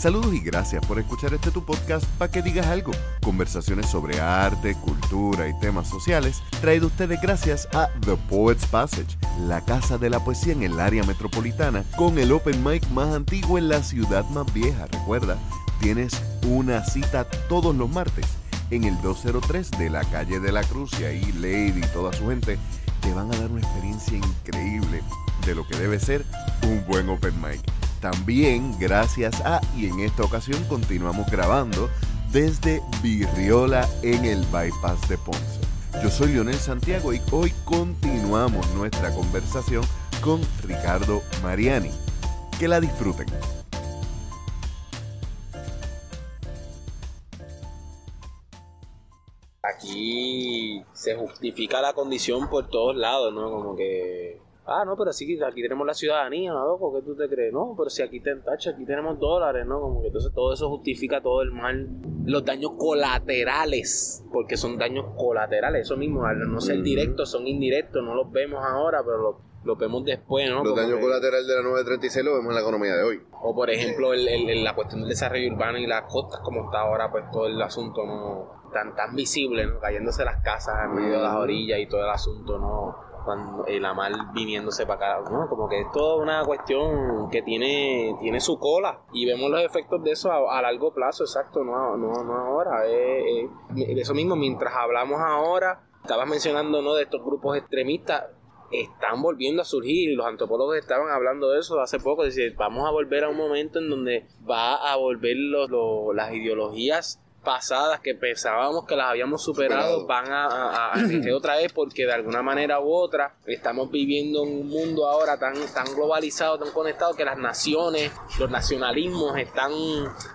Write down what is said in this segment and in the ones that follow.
Saludos y gracias por escuchar este tu podcast para que digas algo. Conversaciones sobre arte, cultura y temas sociales, traído ustedes gracias a The Poets Passage, la casa de la poesía en el área metropolitana, con el open mic más antiguo en la ciudad más vieja. Recuerda, tienes una cita todos los martes en el 203 de la calle de la Cruz y ahí Lady y toda su gente te van a dar una experiencia increíble de lo que debe ser un buen open mic. También gracias a, y en esta ocasión continuamos grabando desde Virriola en el Bypass de Ponce. Yo soy Lionel Santiago y hoy continuamos nuestra conversación con Ricardo Mariani. Que la disfruten. Aquí se justifica la condición por todos lados, ¿no? Como que ah, no, pero sí, aquí tenemos la ciudadanía, ¿no, loco? ¿Qué tú te crees? No, pero si aquí te tacho, aquí tenemos dólares, ¿no? Como que entonces todo eso justifica todo el mal, los daños colaterales, porque son daños colaterales, eso mismo, al no ser directos, son indirectos, no los vemos ahora, pero los vemos después, ¿no? Los daños colaterales de la 936 lo vemos en la economía de hoy. O por ejemplo, el, la cuestión del desarrollo urbano y las costas, como está ahora, pues todo el asunto no tan, tan visible, ¿no? Cayéndose las casas en medio de las orillas y todo el asunto, ¿no? Cuando la mar viniéndose para acá, ¿no? Como que es toda una cuestión que tiene, tiene su cola y vemos los efectos de eso a, largo plazo, exacto, no, no, no ahora. Eh, eh, eso mismo, mientras hablamos ahora, estabas mencionando, ¿no? De estos grupos extremistas, están volviendo a surgir los antropólogos estaban hablando de eso hace poco, decir, vamos a volver a un momento en donde va a volver los, las ideologías pasadas que pensábamos que las habíamos superado van a, a, otra vez porque de alguna manera u otra estamos viviendo en un mundo ahora tan, tan globalizado, tan conectado que las naciones, los nacionalismos están...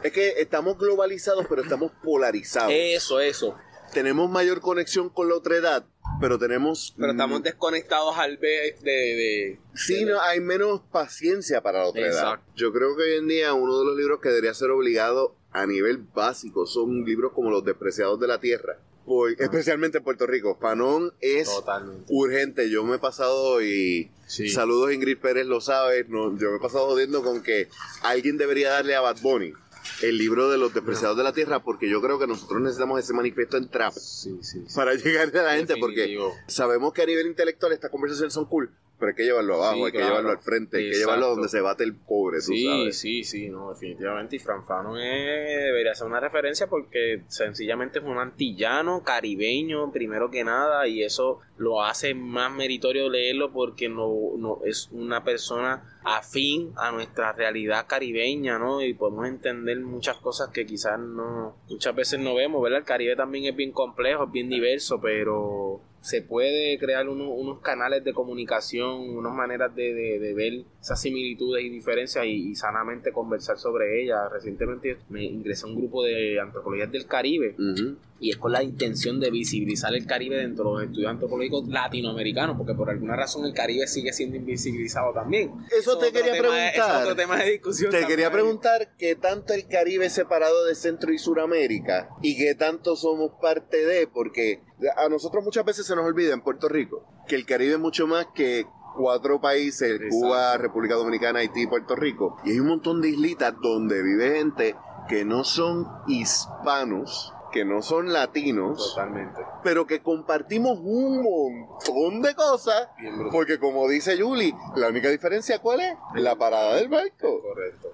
Es que estamos globalizados pero estamos polarizados. Eso, eso. Tenemos mayor conexión con la otra edad, pero tenemos... Pero estamos desconectados al ver de... de sí, No, hay menos paciencia para la otra edad. Yo creo que hoy en día uno de los libros que debería ser obligado a nivel básico son libros como Los Despreciados de la Tierra. especialmente en Puerto Rico. Fanón es urgente. Yo me he pasado y saludos Ingrid Pérez lo sabe. No, yo me he pasado jodiendo con que alguien debería darle a Bad Bunny el libro de los despreciados de la tierra porque yo creo que nosotros necesitamos ese manifiesto en trap para llegar a la gente porque sabemos que a nivel intelectual estas conversaciones son cool pero hay que llevarlo abajo, hay que llevarlo al frente, hay que llevarlo donde se bate el pobre, sí, sabes. Sí, sí, no, definitivamente. Y Franfano debería ser una referencia porque sencillamente es un antillano, caribeño, primero que nada, y eso lo hace más meritorio leerlo porque no, no es una persona afín a nuestra realidad caribeña, ¿no? Y podemos entender muchas cosas que quizás no, muchas veces no vemos, ¿verdad? El Caribe también es bien complejo, es bien diverso, pero se puede crear unos canales de comunicación, unas maneras de, ver esas similitudes y diferencias y, sanamente conversar sobre ellas. Recientemente me ingresé a un grupo de antropologías del Caribe y es con la intención de visibilizar el Caribe dentro de los estudios antropológicos latinoamericanos, porque por alguna razón el Caribe sigue siendo invisibilizado también. Eso te quería preguntar. otro tema de discusión. Te quería preguntar qué tanto el Caribe es separado de Centro y Suramérica y qué tanto somos parte de, porque a nosotros muchas veces se nos olvida en Puerto Rico que el Caribe es mucho más que cuatro países, Cuba, República Dominicana, Haití y Puerto Rico. Y hay un montón de islitas donde vive gente que no son hispanos, que no son latinos, Totalmente. pero que compartimos un montón de cosas, porque como dice Julie, la única diferencia cuál es? La parada del barco. Correcto.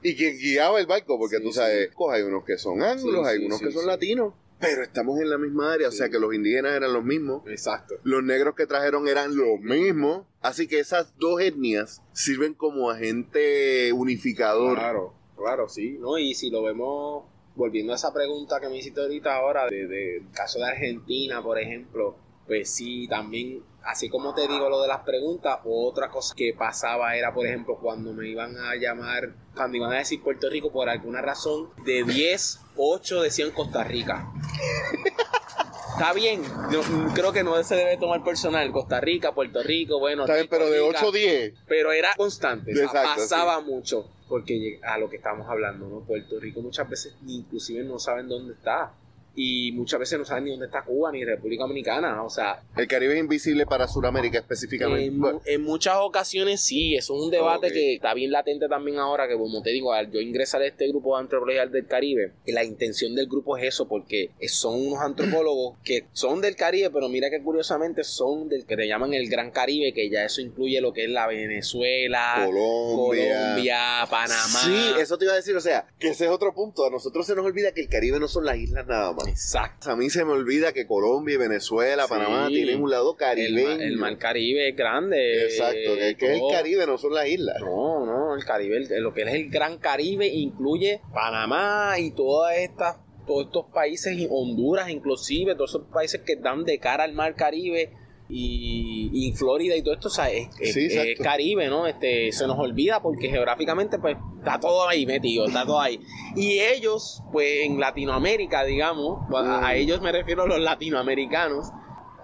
Y quien guiaba el barco, porque tú sabes, hay unos que son anglos, hay unos que son latinos. Pero estamos en la misma área, o sea que los indígenas eran los mismos. Exacto. Los negros que trajeron eran los mismos. Así que esas dos etnias sirven como agente unificador. Claro, claro, sí. ¿no? Y si lo vemos volviendo a esa pregunta que me hiciste ahorita ahora, de, caso de Argentina, por ejemplo, pues sí, también, así como te digo lo de las preguntas, otra cosa que pasaba era, por ejemplo, cuando me iban a llamar, cuando iban a decir Puerto Rico, por alguna razón, de 10, 8 decían Costa Rica. Está bien, creo que no se debe tomar personal. Costa Rica, Puerto Rico, bueno. Está bien, pero de 8 a 10. Pero era constante, pasaba mucho porque a lo que estamos hablando, ¿no? Puerto Rico muchas veces inclusive no saben dónde está. Y muchas veces no saben ni dónde está Cuba ni República Dominicana. O sea, el Caribe es invisible para Sudamérica específicamente. En, muchas ocasiones sí, eso es un debate que está bien latente también ahora, que como te digo, al yo ingresar a este grupo de antropología del Caribe, la intención del grupo es eso, porque son unos antropólogos que son del Caribe, pero mira que curiosamente son del que te llaman el Gran Caribe, que ya eso incluye lo que es la Venezuela, Colombia, Panamá. Sí, eso te iba a decir, o sea, que ese es otro punto. A nosotros se nos olvida que el Caribe no son las islas nada más. Exacto. A mí se me olvida que Colombia y Venezuela, Panamá tienen un lado caribeño. El, mar Caribe es grande. Exacto, que, es el Caribe, no son las islas. No, no, el Caribe, lo que es el Gran Caribe incluye Panamá y todas estas todos estos países, Honduras inclusive, todos esos países que dan de cara al mar Caribe y, Florida y todo esto, o sea, es, Caribe, ¿no? Este, se nos olvida porque geográficamente pues está todo ahí metido, está todo ahí. Y ellos, pues en Latinoamérica, digamos, a, ellos me refiero a los latinoamericanos,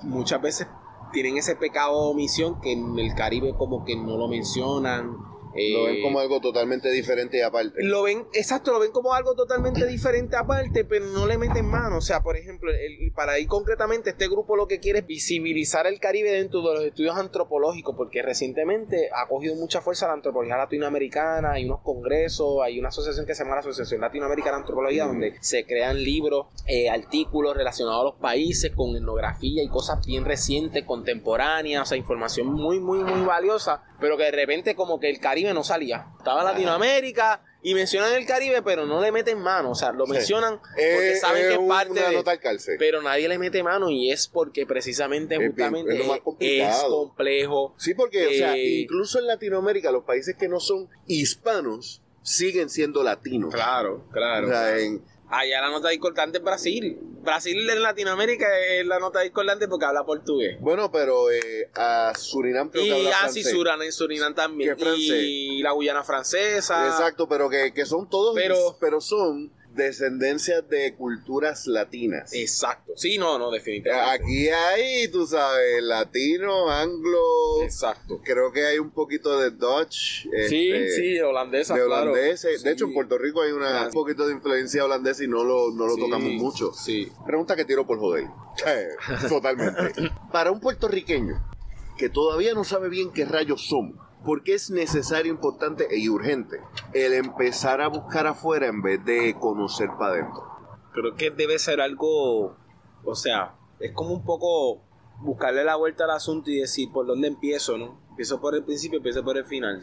muchas veces tienen ese pecado de omisión que en el Caribe como que no lo mencionan lo ven como algo totalmente diferente y aparte. Lo ven, exacto, lo ven como algo totalmente diferente aparte, pero no le meten mano. O sea, por ejemplo, el, para ir concretamente, este grupo lo que quiere es visibilizar el Caribe dentro de los estudios antropológicos, porque recientemente ha cogido mucha fuerza la antropología latinoamericana, hay unos congresos, hay una asociación que se llama la Asociación Latinoamericana de Antropología, donde se crean libros, eh, artículos relacionados a los países con etnografía y cosas bien recientes, contemporáneas, o sea, información muy, muy, muy valiosa, pero que de repente como que el Caribe no salía. Estaba Latinoamérica y mencionan el Caribe, pero no le meten mano. O sea, lo mencionan porque saben que es parte de. Pero nadie le mete mano y es porque precisamente, justamente, es, complejo. Sí, porque, o sea, eh, incluso en Latinoamérica, los países que no son hispanos siguen siendo latinos. Claro, claro. O sea, en Allá la nota discordante es Brasil. Brasil en Latinoamérica es la nota discordante porque habla portugués. Bueno, pero eh, a Surinam creo y, que habla ah, sí, Surinam, Surinam también. Y la Guyana francesa. Exacto, pero que, que son todos, pero, pero son descendencias de culturas latinas. Exacto. Sí, no, no, definitivamente. Aquí hay, tú sabes, latino, anglo. Exacto. Creo que hay un poquito de Dutch. Sí, este, sí, holandesa. De holandeses. De hecho, en Puerto Rico hay una, un poquito de influencia holandesa y no lo, no lo tocamos mucho. Sí. Pregunta que tiro por joder. Totalmente. Para un puertorriqueño que todavía no sabe bien qué rayos somos porque es necesario, importante y urgente el empezar a buscar afuera en vez de conocer para adentro. Creo que debe ser algo, o sea, es como un poco buscarle la vuelta al asunto y decir por dónde empiezo, ¿no? Empiezo por el principio, empiezo por el final.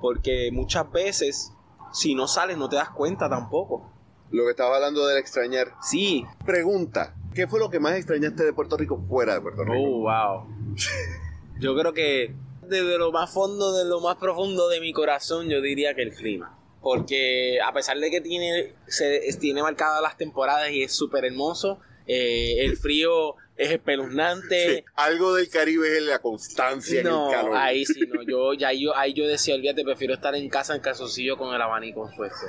Porque muchas veces, si no sales, no te das cuenta tampoco. Lo que estaba hablando del extrañar. Sí. Pregunta, ¿qué fue lo que más extrañaste de Puerto Rico fuera de Puerto Rico? Oh, wow. Yo creo que desde lo más fondo, de lo más profundo de mi corazón, yo diría que el clima. Porque a pesar de que tiene, se, tiene marcadas las temporadas y es súper hermoso, eh, el frío es espeluznante. algo del Caribe es la constancia en el calor. Ahí sí, no, yo, ya yo, ahí yo decía, olvídate, prefiero estar en casa en calzoncillo con el abanico puesto.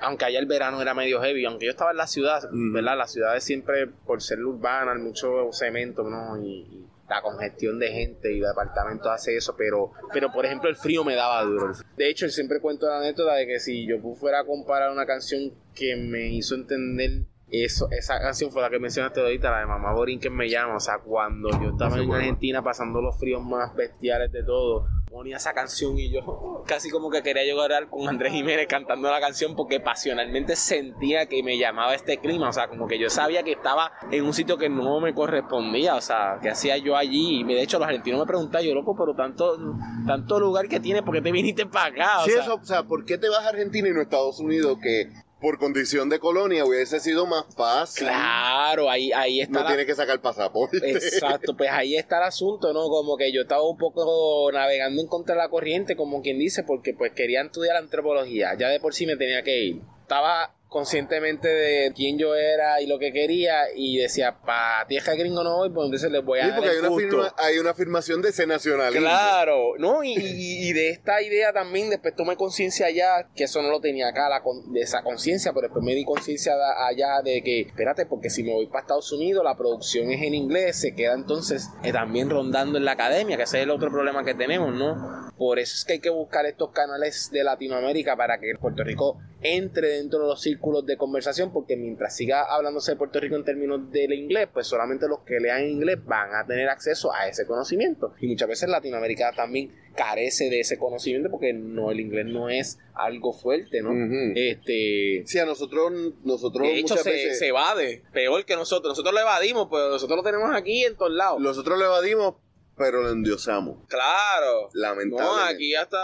Aunque allá el verano era medio heavy, aunque yo estaba en la ciudad, ¿verdad? Las ciudades siempre, por ser urbanas, mucho cemento, ¿no? y la congestión de gente y de apartamentos hace eso, pero, pero por ejemplo el frío me daba duro. De hecho, siempre cuento la anécdota de que si yo fuera a comparar una canción que me hizo entender eso, esa canción fue la que mencionaste ahorita, la de Mamá que me llama, o sea, cuando yo estaba en Argentina pasando los fríos más bestiales de todo, ponía esa canción y yo casi como que quería llorar con Andrés Jiménez cantando la canción porque pasionalmente sentía que me llamaba este clima, o sea, como que yo sabía que estaba en un sitio que no me correspondía, o sea, que hacía yo allí. Y de hecho los argentinos me preguntaban, yo loco, pero tanto, tanto lugar que tiene, ¿por qué te viniste para acá? O sí, eso, o sea, ¿por qué te vas a Argentina y no a Estados Unidos que por condición de colonia hubiese sido más fácil. Claro, ahí, ahí está. No tiene que sacar pasaporte. Exacto, pues ahí está el asunto, ¿no? Como que yo estaba un poco navegando en contra de la corriente, como quien dice, porque pues quería estudiar antropología. Ya de por sí me tenía que ir. Estaba conscientemente de quién yo era y lo que quería y decía, pa tierra gringo no voy, pues entonces les voy a sí, porque hay, una hay una afirmación de ese nacionalismo. Claro, ¿no? Y, y, de esta idea también después tomé conciencia allá, que eso no lo tenía acá, la, de esa conciencia, pero después me di conciencia allá de que, espérate, porque si me voy para Estados Unidos, la producción es en inglés, se queda entonces eh, también rondando en la academia, que ese es el otro problema que tenemos, ¿no? Por eso es que hay que buscar estos canales de Latinoamérica para que Puerto Rico entre dentro de los círculos de conversación, porque mientras siga hablándose de Puerto Rico en términos del inglés, pues solamente los que lean inglés van a tener acceso a ese conocimiento. Y muchas veces Latinoamérica también carece de ese conocimiento porque no el inglés no es algo fuerte, ¿no? Este sí a nosotros nosotros de hecho se, se evade peor que nosotros nosotros lo evadimos pues nosotros lo tenemos aquí en todos lados nosotros lo evadimos pero lo endiosamos. Claro. Lamentablemente. No, aquí hasta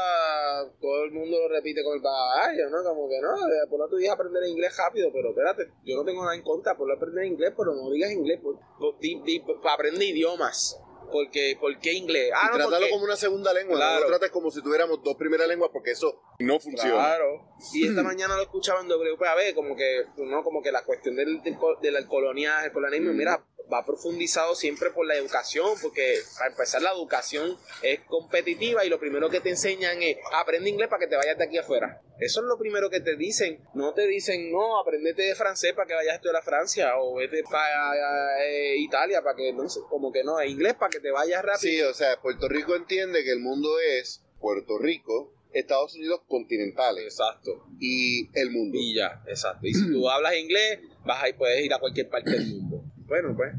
todo el mundo lo repite con el caballo, ¿no? Como que no, por lo tu día aprender inglés rápido, pero espérate, yo no tengo nada en contra por aprender inglés, pero no digas inglés, por, aprende idiomas. Porque, ¿Por qué inglés? Ah, y trátalo como una segunda lengua, claro. no lo trates como si tuviéramos dos primeras lenguas porque eso no funciona. Claro. Y esta mañana lo escuchaba en WPAB, como que, ¿no? como que la cuestión del, del, del el colonialismo, mira, va profundizado siempre por la educación, porque para empezar la educación es competitiva y lo primero que te enseñan es aprende inglés para que te vayas de aquí afuera. Eso es lo primero que te dicen. No te dicen, no, aprendete de francés para que vayas a estudiar a Francia o vete para eh, Italia para que, no sé, como que no, inglés para que te vayas rápido. Sí, o sea, Puerto Rico entiende que el mundo es Puerto Rico, Estados Unidos continentales. Exacto. Y el mundo. Y ya, exacto. Y si tú hablas inglés, vas ahí, puedes ir a cualquier parte del mundo bueno, pues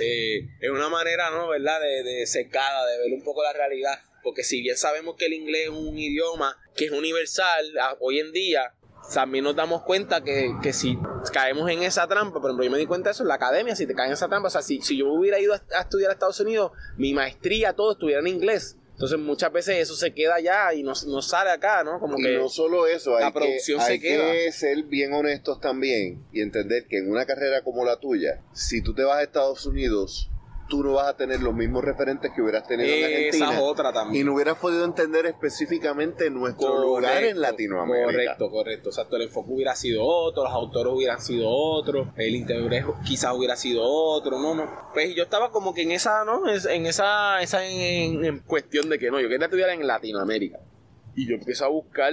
eh, es una manera, ¿no? ¿Verdad? De, de secada, de ver un poco la realidad. Porque si bien sabemos que el inglés es un idioma que es universal hoy en día, también nos damos cuenta que, que, si caemos en esa trampa, por ejemplo, yo me di cuenta de eso en la academia, si te caes en esa trampa, o sea, si, si yo hubiera ido a, a estudiar a Estados Unidos, mi maestría, todo estuviera en inglés entonces muchas veces eso se queda allá y no, no sale acá, ¿no? Como que no solo eso, hay, la producción que, hay que ser bien honestos también y entender que en una carrera como la tuya, si tú te vas a Estados Unidos tú no vas a tener los mismos referentes que hubieras tenido en Argentina. Esa otra también. Y no hubieras podido entender específicamente nuestro lugar en Latinoamérica. Correcto, correcto. O sea, el enfoque hubiera sido otro, los autores hubieran sido otros, el interés quizás hubiera sido otro, no, no. Pues yo estaba como que en esa, ¿no? En esa, esa en, cuestión de que no, yo quería estudiar en Latinoamérica. Y yo empiezo a buscar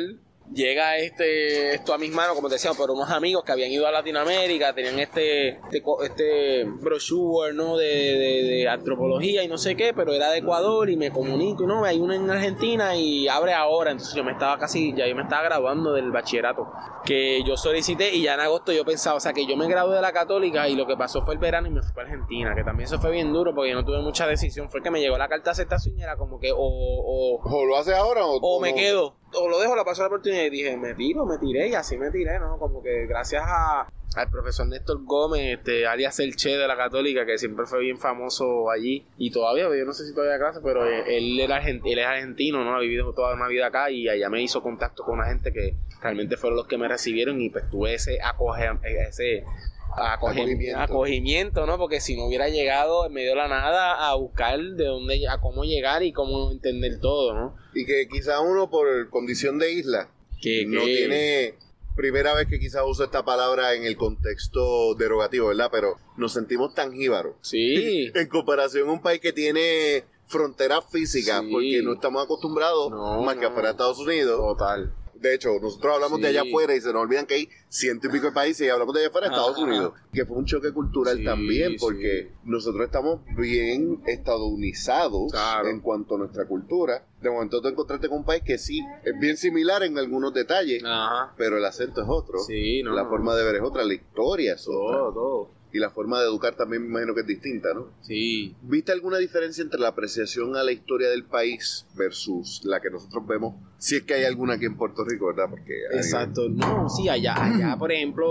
llega este esto a mis manos, como te decía, por unos amigos que habían ido a Latinoamérica, tenían este este, este brochure ¿no? De, de, antropología y no sé qué, pero era de Ecuador y me comunico, ¿no? Hay uno en Argentina y abre ahora, entonces yo me estaba casi, ya yo me estaba graduando del bachillerato, que yo solicité y ya en agosto yo pensaba, o sea, que yo me gradué de la católica y lo que pasó fue el verano y me fui para Argentina, que también eso fue bien duro porque yo no tuve mucha decisión, fue que me llegó la carta a esta era como que o, o, o lo haces ahora o, o me quedo o lo dejo, la paso la oportunidad y dije, me tiro, me tiré y así me tiré, ¿no? Como que gracias a, al profesor Néstor Gómez, este, alias el Che de la Católica, que siempre fue bien famoso allí y todavía, yo no sé si todavía clase, pero él, era él es argentino, ¿no? Ha vivido toda una vida acá y allá me hizo contacto con una gente que realmente fueron los que me recibieron y pues tuve ese acoge, ese acogimiento. acogimiento, ¿no? Porque si no hubiera llegado en medio de la nada a buscar de dónde, a cómo llegar y cómo entender todo, ¿no? Y que quizá uno por condición de isla que, no tiene primera vez que quizás uso esta palabra en el contexto derogativo, ¿verdad? Pero nos sentimos tan jíbaros. Sí. en comparación a un país que tiene fronteras físicas, porque no estamos acostumbrados más que afuera de Estados Unidos. Total de hecho, nosotros hablamos de allá afuera y se nos olvidan que hay ciento y pico de países y hablamos de allá afuera Estados Unidos. Que fue un choque cultural también, porque nosotros estamos bien estadounizados en cuanto a nuestra cultura. De momento tú encontraste con un país que sí es bien similar en algunos detalles, pero el acento es otro. la forma de ver es otra, la historia es otra. Todo, todo y la forma de educar también me imagino que es distinta, ¿no? Sí. ¿Viste alguna diferencia entre la apreciación a la historia del país versus la que nosotros vemos? Si es que hay alguna aquí en Puerto Rico, ¿verdad? Porque Exacto. No, sí, allá, allá, por ejemplo,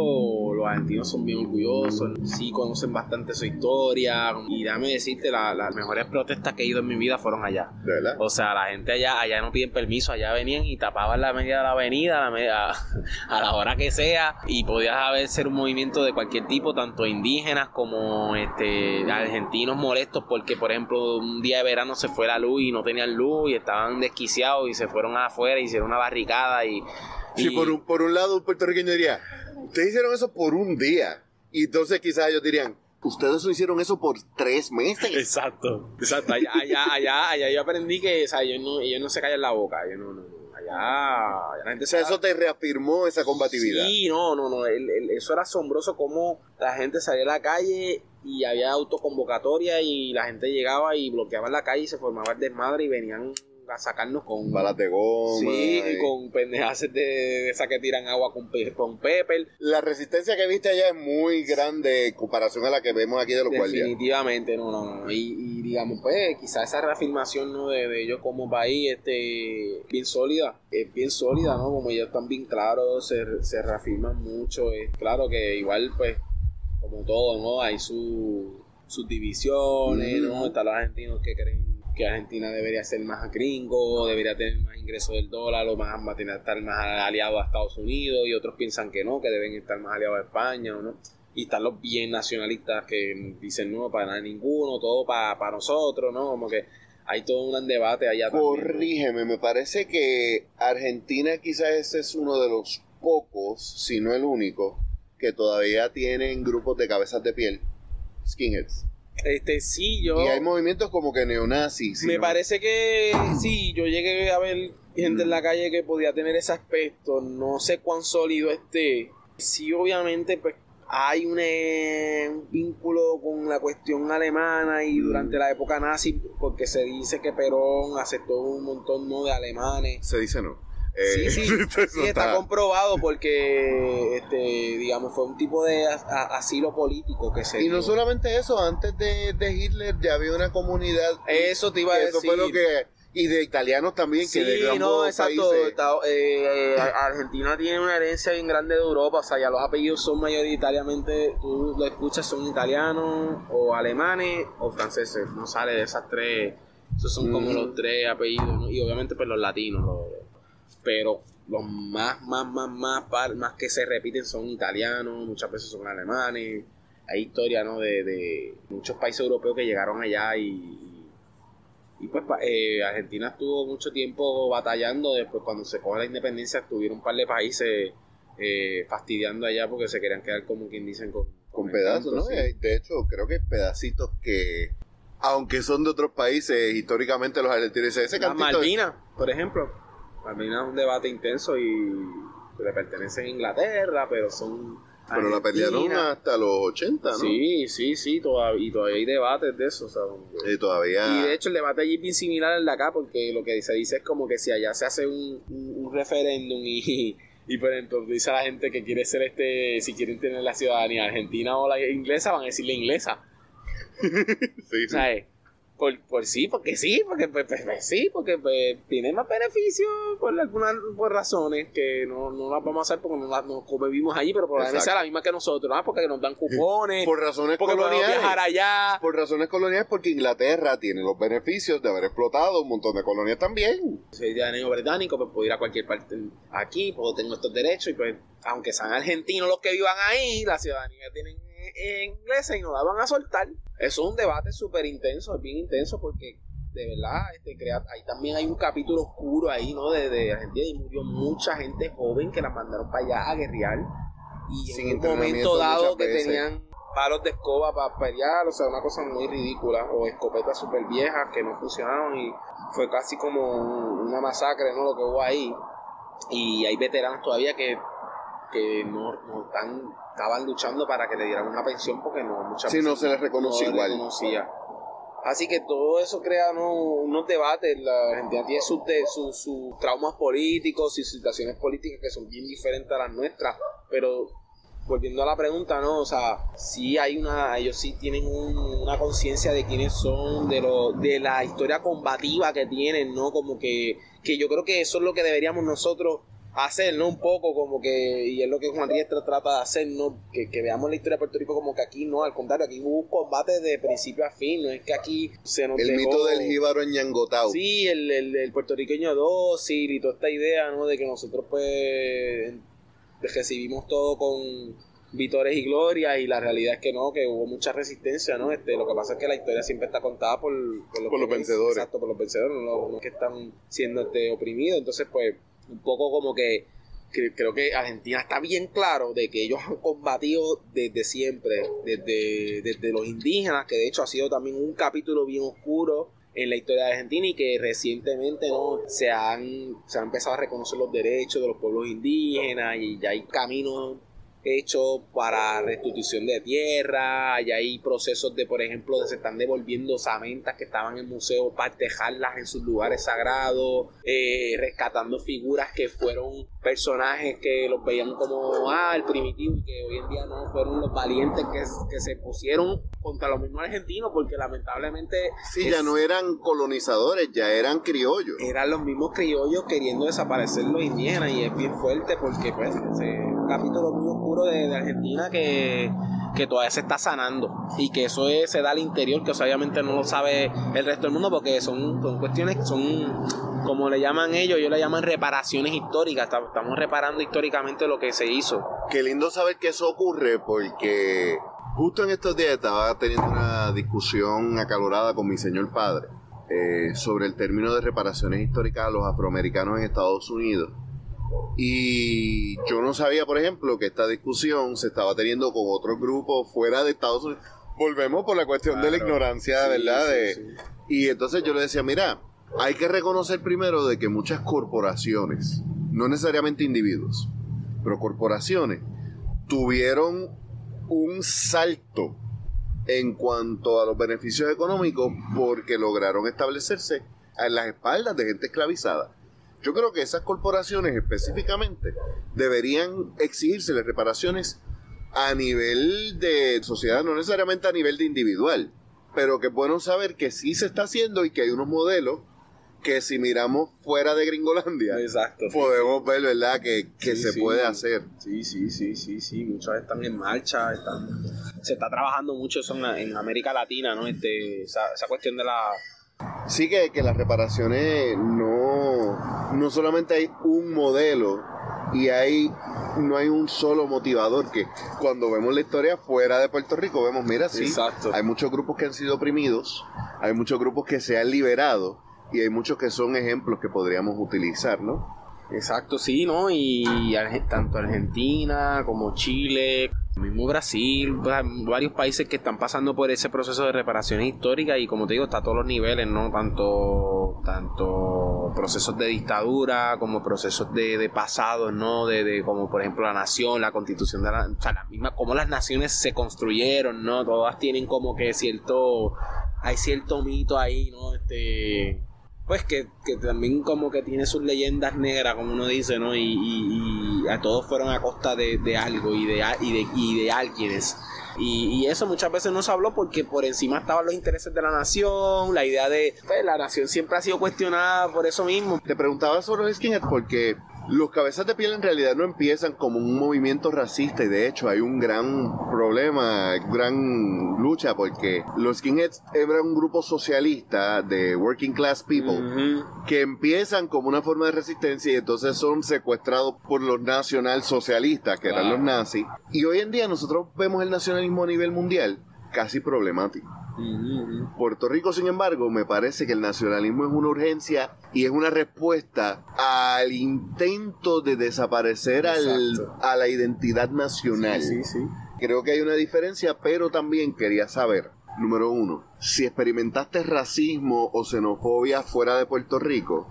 los argentinos son bien orgullosos, sí conocen bastante su historia y dame decirte, las mejores protestas que he ido en mi vida fueron allá. ¿De verdad? O sea, la gente allá, allá no piden permiso, allá venían y tapaban la media de la avenida a la, media, a la hora que sea y podías haber ser un movimiento de cualquier tipo, tanto indígena indígenas como este argentinos molestos porque por ejemplo un día de verano se fue la luz y no tenían luz y estaban desquiciados y se fueron afuera y hicieron una barricada y, Sí, por un, por un lado un puertorriqueño diría, ustedes hicieron eso por un día y entonces quizás ellos dirían, ustedes hicieron eso por tres meses. Exacto, exacto. Allá, allá, allá, allá yo aprendí que o ellos, no, ellos no se callan la boca, ellos no, no Ah, la gente o sea, eso te reafirmó esa combatividad. Sí, no, no, no. eso era asombroso como la gente salía a la calle y había autoconvocatoria y la gente llegaba y bloqueaba la calle y se formaba el desmadre y venían a sacarnos con balas de goma sí y con pendejas de, esa que tiran agua con, con pepper. La resistencia que viste allá es muy grande en comparación a la que vemos aquí de los guardias. Definitivamente no no, no. Y, digamos pues quizás esa reafirmación no de, ellos como país este bien sólida es bien sólida no como ellos están bien claros se, se reafirman mucho es claro que igual pues como todo no hay su sus divisiones, ¿no? Están los argentinos que creen que Argentina debería ser más gringo, debería tener más ingresos del dólar, o más, estar más aliado a Estados Unidos, y otros piensan que no, que deben estar más aliados a España, ¿no? Y están los bien nacionalistas que dicen no, para nada ninguno, todo para, para nosotros, ¿no? Como que hay todo un debate allá Corrígeme, me parece que Argentina quizás ese es uno de los pocos, si no el único, que todavía tienen grupos de cabezas de piel skinheads. Este, sí, yo. Y hay movimientos como que neonazis. Me parece que sí, yo llegué a ver gente en la calle que podía tener ese aspecto. No sé cuán sólido esté. Sí, obviamente, pues hay un, eh, un vínculo con la cuestión alemana y durante la época nazi, porque se dice que Perón aceptó un montón ¿no? de alemanes. Se dice no sí, sí, sí está, comprobado porque, este, digamos, fue un tipo de asilo político que se. Y no solamente eso, antes de, Hitler ya había una comunidad. Eso te iba a decir. Eso fue lo que. Y de italianos también, que de no, exacto. Eh, Argentina tiene una herencia bien grande de Europa, o sea, ya los apellidos son mayoritariamente, tú lo escuchas, son italianos, o alemanes, o franceses. No sale de esas tres. Esos son como los tres apellidos, y obviamente, pues los latinos, los pero los más, más, más, más, más que se repiten son italianos, muchas veces son alemanes. Hay historia ¿no? de, muchos países europeos que llegaron allá y, y pues eh, Argentina estuvo mucho tiempo batallando. Después, cuando se coge la independencia, estuvieron un par de países eh, fastidiando allá porque se querían quedar, como quien dicen, con, con, pedazos. ¿no? De hecho, creo que pedacitos que, aunque son de otros países, históricamente los argentinos. Ese Malvinas, por ejemplo Malvinas es un debate intenso y le pertenece a Inglaterra, pero son. Pero la pelearon hasta los 80, ¿no? Sí, sí, sí, todavía, y todavía hay debates de eso. y todavía. Y de hecho, el debate allí es bien similar al de acá, porque lo que se dice es como que si allá se hace un, un, referéndum y, y por ejemplo dice a la gente que quiere ser este, si quieren tener la ciudadanía argentina o la inglesa, van a decirle inglesa. sí, sí. Por, por sí, porque sí, porque pues, pues, pues sí, porque pues, tiene más beneficios por algunas por razones que no, no las vamos a hacer porque no, las, no vivimos allí, pero probablemente sea la misma que nosotros, ¿no? porque nos dan cupones, por razones porque coloniales, viajar allá. Por razones coloniales, porque Inglaterra tiene los beneficios de haber explotado un montón de colonias también. Soy ciudadano británico, pues puedo ir a cualquier parte aquí, puedo tener estos derechos y pues, aunque sean argentinos los que vivan ahí, la ciudadanía tienen inglesa y no la van a soltar. Eso es un debate súper intenso, es bien intenso porque de verdad este, crea, ahí también hay un capítulo oscuro ahí, ¿no? De, de Argentina y murió mucha gente joven que la mandaron para allá a guerrear y en un momento dado que tenían palos de escoba para pelear, o sea, una cosa muy ridícula, o escopetas súper viejas que no funcionaron y fue casi como una masacre, ¿no? Lo que hubo ahí. Y hay veteranos todavía que, que no, no están estaban luchando para que le dieran una pensión porque no muchas sí, no se les reconoce igual. Así que todo eso crea unos debates. La gente tiene sus, sus, traumas políticos y situaciones políticas que son bien diferentes a las nuestras. Pero volviendo a la pregunta, ¿no? O sea, sí hay una, ellos sí tienen una conciencia de quiénes son, de lo, de la historia combativa que tienen, ¿no? Como que, que yo creo que eso es lo que deberíamos nosotros hacer, ¿no? Un poco como que, y es lo que Juan Riestra trata de hacer, ¿no? Que, veamos la historia de Puerto Rico como que aquí no, al contrario, aquí hubo un combate de principio a fin, no es que aquí se nos El mito del jíbaro ñangotao. Sí, el, el, el, puertorriqueño dócil y toda esta idea, ¿no? De que nosotros pues recibimos todo con vitores y glorias y la realidad es que no, que hubo mucha resistencia, ¿no? Este, lo que pasa es que la historia siempre está contada por, por, los, vencedores. Exacto, por los vencedores, no los que están siendo este, oprimidos, entonces pues un poco como que, creo que Argentina está bien claro de que ellos han combatido desde siempre, desde, desde los indígenas, que de hecho ha sido también un capítulo bien oscuro en la historia de Argentina y que recientemente no se han, se han empezado a reconocer los derechos de los pueblos indígenas y ya hay caminos hecho para restitución de tierra, y hay procesos de, por ejemplo, se están devolviendo samentas que estaban en el museo para dejarlas en sus lugares sagrados, eh, rescatando figuras que fueron personajes que los veían como, ah, el primitivo, y que hoy en día no fueron los valientes que, que se pusieron contra los mismos argentinos, porque lamentablemente... Sí, ya no eran colonizadores, ya eran criollos. Eran los mismos criollos queriendo desaparecer los indígenas, y es bien fuerte porque, pues, ese capítulo muy oscuro de, Argentina que, que todavía se está sanando y que eso se da al interior, que obviamente no lo sabe el resto del mundo porque son, son cuestiones que son, como le llaman ellos, ellos le llaman reparaciones históricas, estamos reparando históricamente lo que se hizo. Qué lindo saber que eso ocurre porque justo en estos días estaba teniendo una discusión acalorada con mi señor padre eh, sobre el término de reparaciones históricas a los afroamericanos en Estados Unidos y yo no sabía, por ejemplo, que esta discusión se estaba teniendo con otros grupos fuera de Estados Unidos. Volvemos por la cuestión de la ignorancia, ¿verdad? Y entonces yo le decía, mira, hay que reconocer primero de que muchas corporaciones, no necesariamente individuos, pero corporaciones, tuvieron un salto en cuanto a los beneficios económicos porque lograron establecerse en las espaldas de gente esclavizada. Yo creo que esas corporaciones específicamente deberían exigirse las reparaciones a nivel de sociedad, no necesariamente a nivel de individual, pero que es bueno saber que sí se está haciendo y que hay unos modelos que si miramos fuera de Gringolandia, podemos ver, ¿verdad?, que, se puede hacer. Sí, sí, sí, sí, sí, muchas están en marcha, están, se está trabajando mucho eso en, América Latina, ¿no? Este, esa, esa cuestión de la Sí que, que las reparaciones no, no solamente hay un modelo y hay no hay un solo motivador que cuando vemos la historia fuera de Puerto Rico vemos, mira, sí, hay muchos grupos que han sido oprimidos, hay muchos grupos que se han liberado y hay muchos que son ejemplos que podríamos utilizar, ¿no? Exacto, sí, ¿no? Y tanto Argentina como Chile, mismo Brasil, varios países que están pasando por ese proceso de reparación histórica y como te digo, está a todos los niveles, ¿no? Tanto, tanto procesos de dictadura como procesos de, de pasados, ¿no? De, como por ejemplo la nación, la constitución de la, o sea, la misma, cómo las naciones se construyeron, ¿no? Todas tienen como que cierto, hay cierto mito ahí, ¿no? Este pues que, también como que tiene sus leyendas negras, como uno dice, ¿no? Y, a todos fueron a costa de, algo y de, y de, y de alguienes. Y, eso muchas veces no se habló porque por encima estaban los intereses de la nación, la idea de, pues, la nación siempre ha sido cuestionada por eso mismo. Te preguntaba sobre los skinheads porque los cabezas de piel en realidad no empiezan como un movimiento racista y de hecho hay un gran problema, gran lucha porque los skinheads eran un grupo socialista de working class people que empiezan como una forma de resistencia y entonces son secuestrados por los nacionalsocialistas que eran los nazis. Y hoy en día nosotros vemos el nacionalismo a nivel mundial casi problemático. Puerto Rico, sin embargo, me parece que el nacionalismo es una urgencia y es una respuesta al intento de desaparecer a la identidad nacional. Creo que hay una diferencia, pero también quería saber, número uno, si experimentaste racismo o xenofobia fuera de Puerto Rico.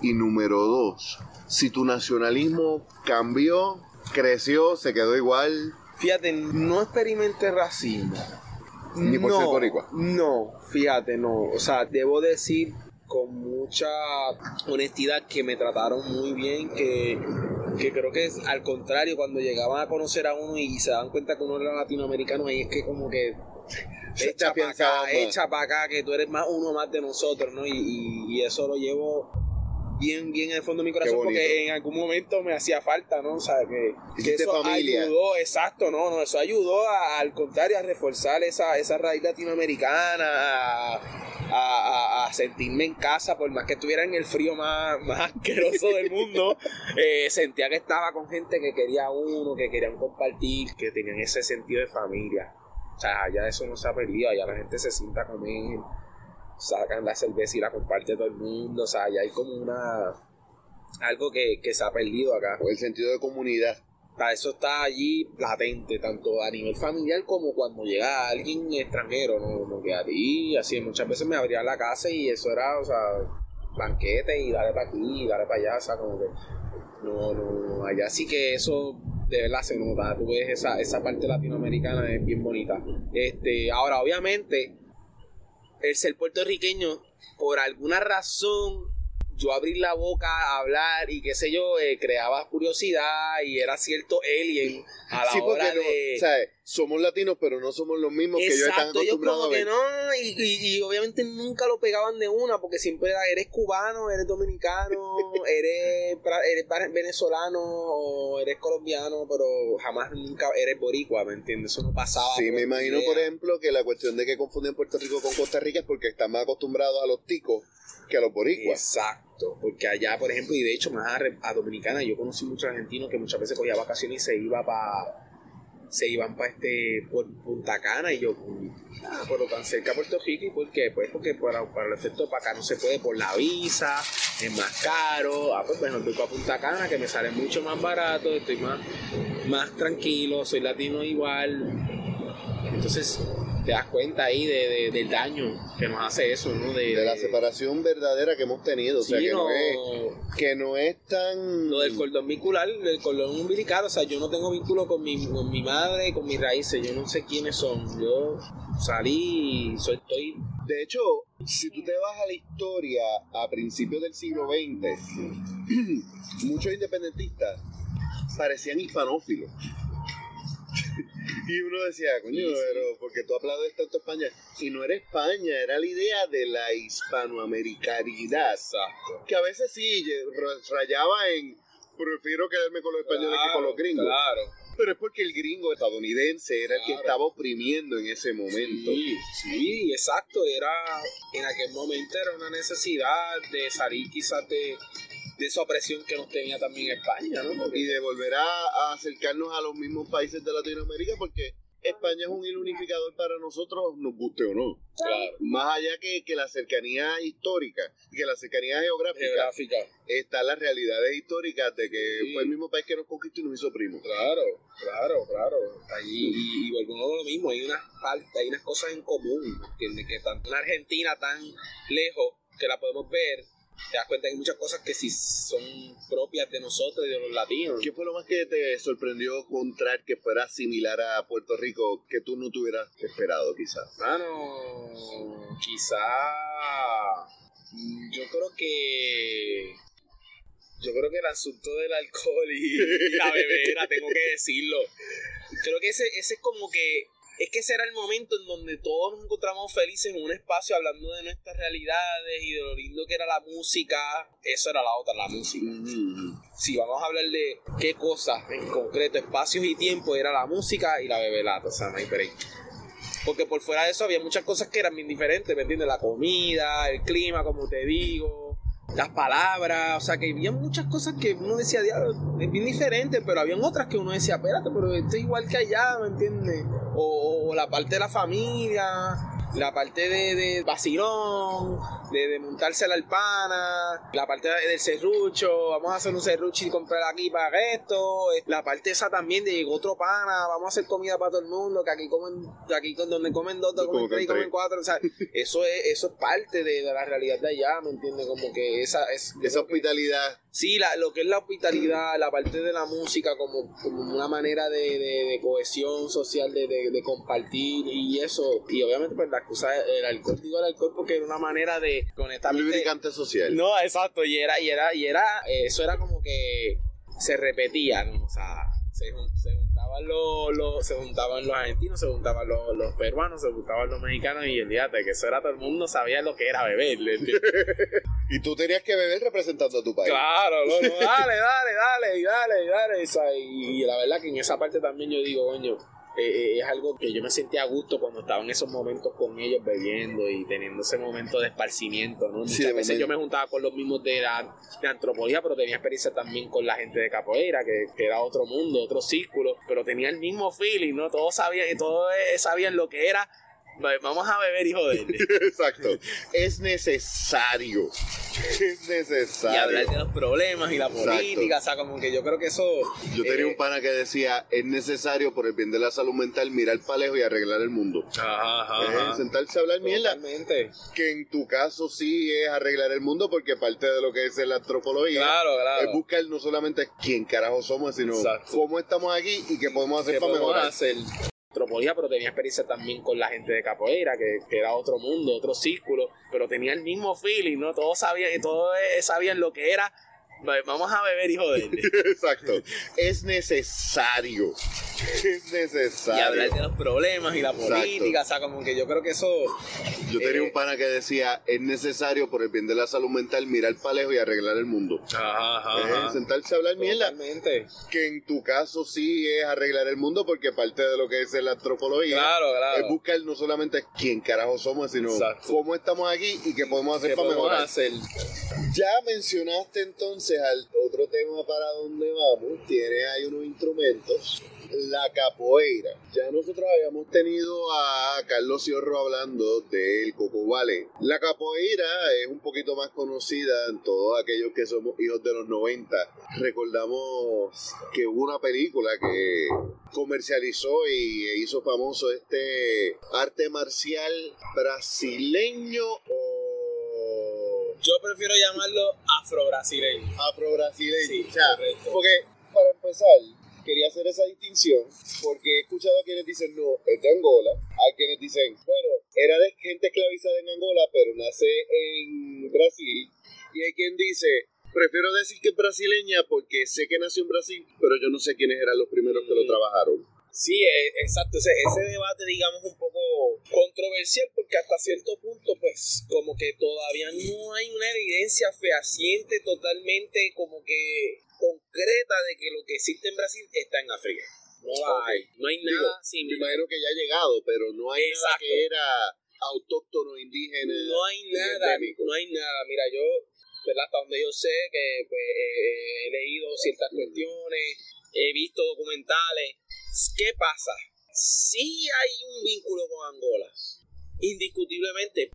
Y número dos, si tu nacionalismo cambió, creció, se quedó igual. Fíjate, no experimenté racismo ni por no, ser No, fíjate, no. O sea, debo decir con mucha honestidad que me trataron muy bien, que, creo que es al contrario, cuando llegaban a conocer a uno y se dan cuenta que uno era latinoamericano, ahí es que como que echa para acá, echa para acá, que tú eres más uno más de nosotros, ¿no? Y, y eso lo llevo bien, bien en el fondo de mi corazón porque en algún momento me hacía falta, ¿no? O sea, que, eso ayudó, exacto, no, no, eso ayudó al contrario a reforzar esa, esa raíz latinoamericana, a, sentirme en casa, por más que estuviera en el frío más, más asqueroso del mundo, eh, sentía que estaba con gente que quería uno, que querían compartir, que tenían ese sentido de familia. O sea, ya eso no se ha perdido, ya la gente se sienta a comer sacan la cerveza y la comparte todo el mundo, o sea, ya hay como una algo que, se ha perdido acá. O el sentido de comunidad. eso está allí latente, tanto a nivel familiar como cuando llega alguien extranjero, ¿no? Como que a ti, así, muchas veces me abría la casa y eso era, o sea, banquete y dale para aquí y dale para allá, o sea, como que no, no, allá sí que eso de verdad se nota. Tú ves esa, esa parte latinoamericana es bien bonita. Este, ahora, obviamente, el ser puertorriqueño, por alguna razón, yo abrir la boca a hablar y qué sé yo, eh, creaba curiosidad y era cierto alien a la sí, hora de... somos latinos, pero no somos los mismos que ellos están acostumbrados ellos como que no, y, y, obviamente nunca lo pegaban de una, porque siempre era, eres cubano, eres dominicano, eres, eres venezolano o eres colombiano, pero jamás nunca eres boricua, ¿me entiendes? Eso no pasaba. Sí, me imagino, por ejemplo, que la cuestión de que confunden Puerto Rico con Costa Rica es porque están más acostumbrados a los ticos que a los boricuas. Exacto, porque allá, por ejemplo, y de hecho más a, Dominicana, yo conocí muchos argentinos que muchas veces cogía vacaciones y se iba para se iban para este por Punta Cana y yo ah, por lo tan cerca a Puerto Rico y por qué pues porque para, para el efecto para acá no se puede por la visa es más caro. Ah pues bueno estoy a Punta Cana que me sale mucho más barato estoy más más tranquilo soy latino igual entonces te das cuenta ahí de, del daño que nos hace eso, ¿no? De, la separación verdadera que hemos tenido, o sea, que no, es, que no es tan... Lo del cordón vincular, el cordón umbilical, o sea, yo no tengo vínculo con mi, con mi madre, con mis raíces, yo no sé quiénes son, yo salí y soy, estoy... De hecho, si tú te vas a la historia a principios del siglo XX, muchos independentistas parecían hispanófilos. y uno decía, coño, pero porque tú aplaudes tanto España. Y no era España, era la idea de la hispanoamericanidad. Exacto. Que a veces sí rayaba en prefiero quedarme con los españoles que con los gringos. Claro. Pero es porque el gringo estadounidense era el que estaba oprimiendo en ese momento. Sí, sí, exacto. Era, en aquel momento era una necesidad de salir quizás de, de esa opresión que nos tenía también España, ¿no? Y de volver a, acercarnos a los mismos países de Latinoamérica porque España es un hilo unificador para nosotros, nos guste o no. Claro. Más allá que, que la cercanía histórica, que la cercanía geográfica, geográfica. están las realidades históricas de que fue el mismo país que nos conquistó y nos hizo primos. Claro, claro, claro. Ahí, y, y volvemos a lo mismo, hay unas, hay unas cosas en común, ¿entiendes? Que tanto una Argentina tan lejos que la podemos ver te das cuenta que hay muchas cosas que sí son propias de nosotros y de los latinos. ¿Qué fue lo más que te sorprendió encontrar que fuera similar a Puerto Rico que tú no tuvieras esperado quizás? Bueno, quizá yo creo que yo creo que el asunto del alcohol y, la bebera, tengo que decirlo. Creo que ese, ese es como que es que ese era el momento en donde todos nos encontramos felices en un espacio hablando de nuestras realidades y de lo lindo que era la música. Eso era la otra, la música. Si vamos a hablar de qué cosas en concreto, espacios y tiempo, era la música y la bebelata, o sea, no hay break. Porque por fuera de eso había muchas cosas que eran bien diferentes, ¿me entiendes? La comida, el clima, como te digo, las palabras, o sea, que había muchas cosas que uno decía, es bien diferente, pero habían otras que uno decía, espérate, pero esto es igual que allá, ¿me entiendes? O, o la parte de la familia, la parte de, de vacilón, de, de montarse la alpana, la parte del serrucho, vamos a hacer un serrucho y comprar aquí para esto, la parte esa también de otro pana, vamos a hacer comida para todo el mundo, que aquí comen, que aquí donde comen dos, comen tres, comen cuatro, o sea, eso es, eso es parte de, la realidad de allá, ¿me entiendes? Como que esa es... Esa hospitalidad. Sí, la, lo que es la hospitalidad, la parte de la música como, como una manera de, de cohesión social, de, de, compartir y eso, y obviamente pues la excusa, el alcohol, digo el alcohol porque era una manera de conectar. Lubricante social. No, exacto, y era, y era, y era, eso era como que se repetía, ¿no? O sea, se, juntaban los, se juntaban los argentinos, se juntaban los, los, peruanos, se juntaban los mexicanos y el día de que eso era todo el mundo sabía lo que era beber. y tú tenías que beber representando a tu país. Claro, no, no, dale, dale, dale, dale, dale. y, y la verdad que en esa parte también yo digo, coño, eh, eh, es algo que yo me sentía a gusto cuando estaba en esos momentos con ellos bebiendo y teniendo ese momento de esparcimiento, ¿no? Muchas veces yo me juntaba con los mismos de la, de antropología, pero tenía experiencia también con la gente de capoeira, que, que, era otro mundo, otro círculo, pero tenía el mismo feeling, ¿no? Todos sabían, todos eh, sabían lo que era Vamos a beber y joder. Exacto. Es necesario. Es necesario. Y hablar de los problemas y la política, o sea, como que yo creo que eso... Yo tenía eh, un pana que decía, es necesario por el bien de la salud mental mirar para lejos y arreglar el mundo. Ajá, ajá, Es sentarse a hablar mierda. Totalmente. Que en tu caso sí es arreglar el mundo porque parte de lo que es la antropología Claro, claro. es buscar no solamente quién carajo somos, sino Exacto. cómo estamos aquí y qué podemos hacer ¿Qué para podemos mejorar. hacer? Antropología, pero tenía experiencia también con la gente de capoeira, que, que era otro mundo, otro círculo, pero tenía el mismo feeling, ¿no? Todos sabían, todos eh, sabían lo que era. Vamos a beber y joder. Exacto. Es necesario. Es y necesario. hablar de los problemas y la Exacto. política, o sea, como que yo creo que eso... Yo tenía eh, un pana que decía, es necesario por el bien de la salud mental mirar para lejos y arreglar el mundo. Ajá, Es sentarse a hablar mierda. Totalmente. Que en tu caso sí es arreglar el mundo porque parte de lo que es la antropología Claro, claro. es buscar no solamente quién carajo somos, sino Exacto. cómo estamos aquí y qué podemos hacer ¿Qué para podemos mejorar. hacer? Ya mencionaste entonces al otro tema para dónde vamos. Tienes ahí unos instrumentos. La capoeira. Ya nosotros habíamos tenido a Carlos Ciorro hablando del Coco Ballet. La capoeira es un poquito más conocida en todos aquellos que somos hijos de los 90. Recordamos que hubo una película que comercializó y hizo famoso este arte marcial brasileño o Yo prefiero llamarlo afro-brasileño. afro-brasileño. Sí, o sea, correcto. porque para empezar, quería hacer esa distinción porque he escuchado a quienes dicen no, es de Angola, hay quienes dicen, bueno, era de gente esclavizada en Angola, pero nace en Brasil, y hay quien dice, prefiero decir que es brasileña porque sé que nació en Brasil, pero yo no sé quiénes eran los primeros que lo Mm. trabajaron. Sí, eh, exacto. Ese, ese debate, digamos, un poco controversial porque hasta cierto punto, pues, como que todavía no hay una evidencia fehaciente totalmente como que concreta de que lo que existe en Brasil está en África. No hay. No hay nada sin... Me imagino que ya ha llegado, pero no hay nada Exacto. que era autóctono, indígena. No hay nada, endémico. no hay nada. Mira, yo, ¿verdad? hasta donde yo sé que pues, eh, he leído ciertas cuestiones, he visto documentales. ¿Qué pasa? Sí hay un vínculo con Angola, indiscutiblemente,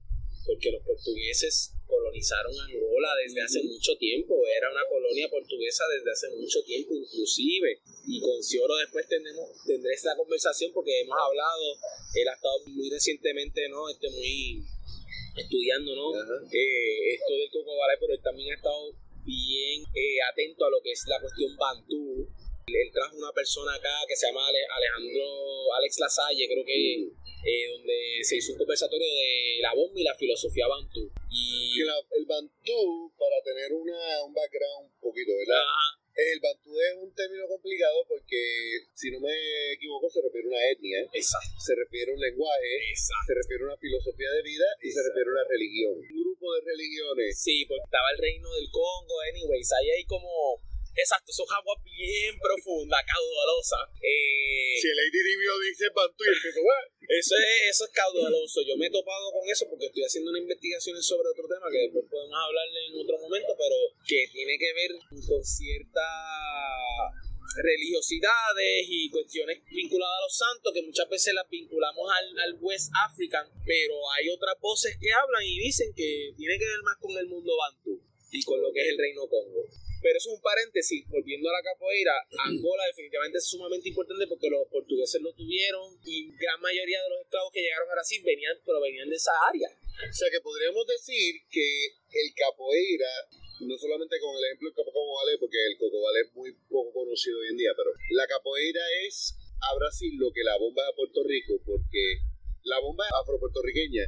porque los portugueses colonizaron Angola desde hace mucho tiempo, era una colonia portuguesa desde hace mucho tiempo inclusive, y con Cioro después tendremos, tendré esta conversación porque hemos hablado, él ha estado muy recientemente, ¿no? Este, muy estudiando, ¿no? Eh, esto del pero él también ha estado bien eh, atento a lo que es la cuestión Bantú. Él, trajo una persona acá que se llama Ale- Alejandro Alex Lasalle, creo que eh, donde se hizo un conversatorio de la bomba y la filosofía Bantú. Y la- el Bantú, para tener una, un background un poquito, ¿verdad? Ajá, El Bantú es un término complicado porque, si no me equivoco, se refiere a una etnia, exacto, se refiere a un lenguaje, exacto. se refiere a una filosofía de vida y se refiere a una religión. Un grupo de religiones. Sí, porque estaba el reino del Congo, anyways, ahí hay como... Exacto, son aguas bien profundas, caudalosas. Eh, Si el Divio dice Bantú y empiezo, "What?". Eso es, eso es caudaloso. Yo me he topado con eso porque estoy haciendo una investigación sobre otro tema que después podemos hablarle en otro momento, pero que tiene que ver con ciertas religiosidades y cuestiones vinculadas a los santos que muchas veces las vinculamos al, al West African, pero hay otras voces que hablan y dicen que tiene que ver más con el mundo bantú y con lo que es el reino Congo. Pero eso es un paréntesis, volviendo a la capoeira, Angola definitivamente es sumamente importante porque los portugueses lo tuvieron y gran mayoría de los esclavos que llegaron a Brasil venían, provenían de esa área. O sea que podríamos decir que el capoeira, no solamente con el ejemplo del Coco Ballet, porque el Coco Ballet es muy poco conocido hoy en día, pero la capoeira es a Brasil lo que la bomba es a Puerto Rico, porque la bomba es afro-puertorriqueña,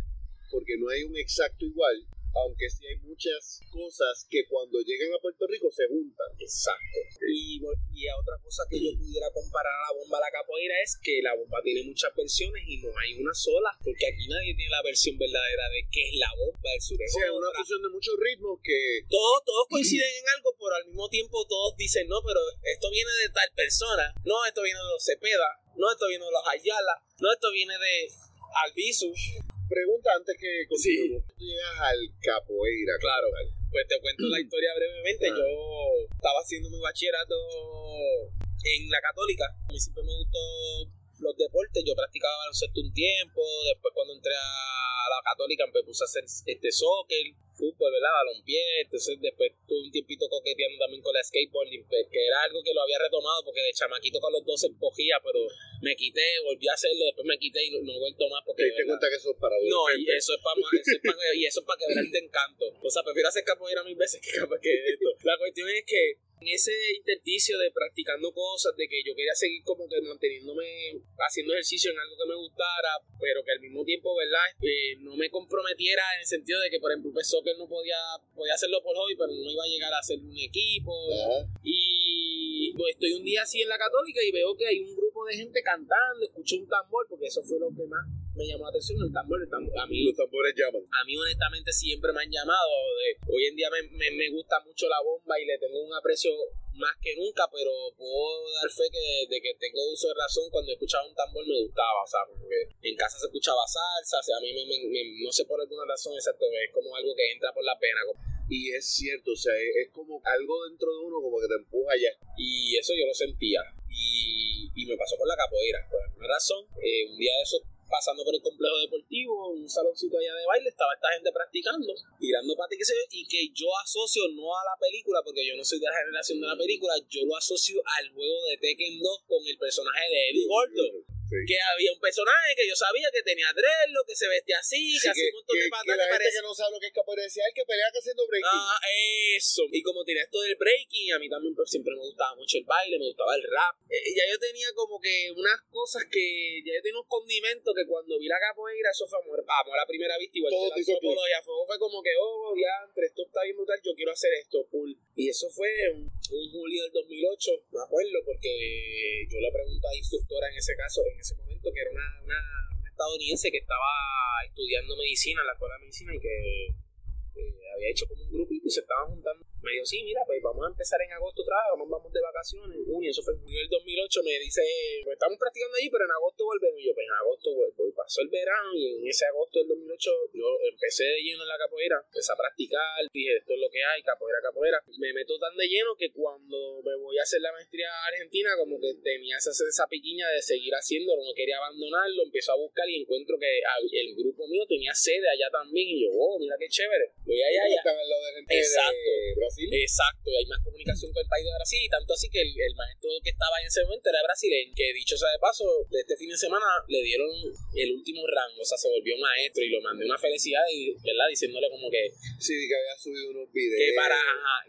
porque no hay un exacto igual, aunque sí hay muchas cosas que cuando llegan a Puerto Rico se juntan. Exacto. Y, y a otra cosa que yo pudiera comparar a la bomba a la capoeira es que la bomba tiene muchas versiones y no hay una sola, porque aquí nadie tiene la versión verdadera de qué es la bomba, el sur O es sea, una fusión de muchos ritmos que todos, todos coinciden en algo, pero al mismo tiempo todos dicen, no, pero esto viene de tal persona, no, esto viene de los Cepeda, no, esto viene de los Ayala, no, esto viene de Albizu. Pregunta antes que continuemos. Tú llegas al capoeira, Claro, pues te cuento la historia brevemente. Ah. Yo estaba haciendo mi bachillerato en la católica. A mí siempre me gustó los deportes, yo practicaba baloncesto un tiempo, después cuando entré a la católica me puse a hacer este soccer, fútbol, ¿verdad? Balompié, entonces después tuve un tiempito coqueteando también con la skateboarding, pues, que era algo que lo había retomado porque de chamaquito con los 12 empojía, pero me quité, volví a hacerlo, después me quité y no, he vuelto más porque... ¿Te diste cuenta que eso es para No, y eso es para y eso es para quebrarte encanto. O sea, prefiero hacer capoeira mil veces que que esto. La cuestión es que en ese intersticio de practicando cosas, de que yo quería seguir como que manteniéndome, haciendo ejercicio en algo que me gustara, pero que al mismo tiempo, ¿verdad? Eh, no me comprometiera en el sentido de que, por ejemplo, pues soccer no podía, podía hacerlo por hobby, pero no iba a llegar a ser un equipo. Y pues, estoy un día así en la católica y veo que hay un grupo de gente cantando, escuché un tambor, porque eso fue lo que más me llamó la atención el tambor, el tambor. A mí, Los tambores llaman. A mí, honestamente, siempre me han llamado. De, hoy en día me, me, gusta mucho la bomba y le tengo un aprecio más que nunca, pero puedo dar fe que de que tengo uso de razón, cuando escuchaba un tambor me gustaba, o sea, porque en casa se escuchaba salsa, o sea, a mí me, no sé por alguna razón exacto, es como algo que entra por la pena. Y es cierto, o sea, es, como algo dentro de uno como que te empuja ya. Y eso yo lo sentía. Y, y me pasó con la capoeira, por alguna razón. Eh, un día de esos pasando por el complejo deportivo, un saloncito allá de baile, estaba esta gente practicando, tirando patas y que yo asocio no a la película, porque yo no soy de la generación de la película, yo lo asocio al juego de Tekken 2 con el personaje de Eddie Gordo. Que había un personaje que yo sabía que tenía lo que se vestía así, que hacía un montón de patas. Que la gente que no sabe lo que es capoeira que pelea que haciendo breaking. Ah, eso. Y como tenía esto del breaking, a mí también pues, siempre me gustaba mucho el baile, me gustaba el rap. Eh, ya yo tenía como que unas cosas que, ya yo tenía unos condimentos que cuando vi la capoeira, eso fue amor, amor a la primera vista, igual Todo que la antropología, fue, fue como que, oh, ya, esto está bien brutal, yo quiero hacer esto, cool. Y eso fue un, un julio del 2008, me acuerdo, porque yo le pregunté a la instructora en ese caso, en ese momento, que era una, una, estadounidense que estaba estudiando medicina en la escuela de medicina y que eh, había hecho como un grupito y se estaban juntando me dijo, sí, mira, pues vamos a empezar en agosto otra vez, vamos, de vacaciones, en junio, eso fue en junio del 2008, me dice, pues estamos practicando allí, pero en agosto volvemos, y yo, pues en agosto vuelvo, y pasó el verano, y en ese agosto del 2008 yo empecé de lleno en la capoeira, empecé a practicar, dije, esto es lo que hay, capoeira, capoeira, me meto tan de lleno que cuando me voy a hacer la maestría argentina, como que tenía esa, esa piquiña de seguir haciéndolo, no quería abandonarlo, empiezo a buscar y encuentro que el grupo mío tenía sede allá también, y yo, oh, mira qué chévere, voy allá, allá. Exacto. Exacto, y hay más comunicación con el país de Brasil, y tanto así que el, maestro que estaba en ese momento era brasileño, que dicho sea de paso, de este fin de semana le dieron el último rango, o sea, se volvió maestro y lo mandé una felicidad, y, ¿verdad? Diciéndole como que... Sí, que había subido unos videos. Que para,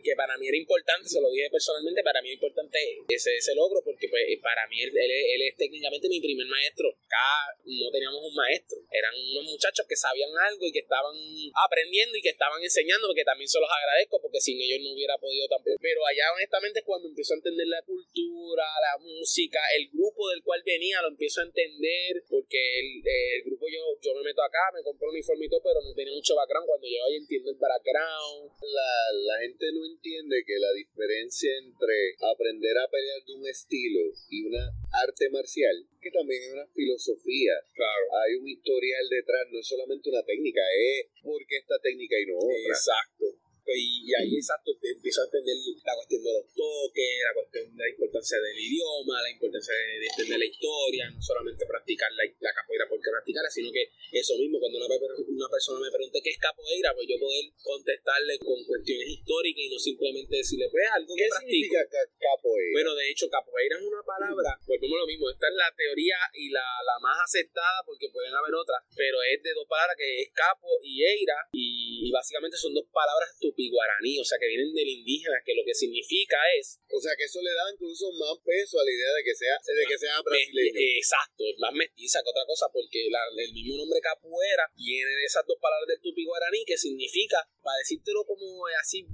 que para mí era importante, se lo dije personalmente, para mí era importante ese, ese logro, porque pues para mí él, él, es técnicamente mi primer maestro. Acá no teníamos un maestro, eran unos muchachos que sabían algo y que estaban aprendiendo y que estaban enseñando, porque también se los agradezco, porque sin ellos no hubiera podido tampoco. Pero allá honestamente es cuando empiezo a entender la cultura, la música, el grupo del cual venía lo empiezo a entender, porque el, el grupo yo, yo me meto acá, me compro un uniforme y todo, pero no tenía mucho background. Cuando llego ahí entiendo el background. La, la gente no entiende que la diferencia entre aprender a pelear de un estilo y una arte marcial, que también es una filosofía. Claro. Hay un historial detrás, no es solamente una técnica, es porque esta técnica y no otra. Exacto. Y, ahí exacto te empiezo a entender la cuestión de los toques, la cuestión de la importancia del idioma, la importancia de, entender la historia, no solamente practicar la, la, capoeira porque practicarla, sino que eso mismo, cuando una, una persona me pregunte qué es capoeira, pues yo poder contestarle con cuestiones históricas y no simplemente decirle, pues algo que ¿Qué significa capoeira? Bueno, de hecho, capoeira es una palabra, pues como lo mismo, esta es la teoría y la, la más aceptada porque pueden haber otras, pero es de dos palabras que es capo y eira y, y básicamente son dos palabras guaraní, o sea, que vienen del indígena, que lo que significa es... O sea, que eso le da incluso más peso a la idea de que sea, de que sea brasileño. Exacto, es más mestiza que otra cosa, porque el mismo nombre capoeira viene de esas dos palabras del tupi guaraní, que significa, para decírtelo como así,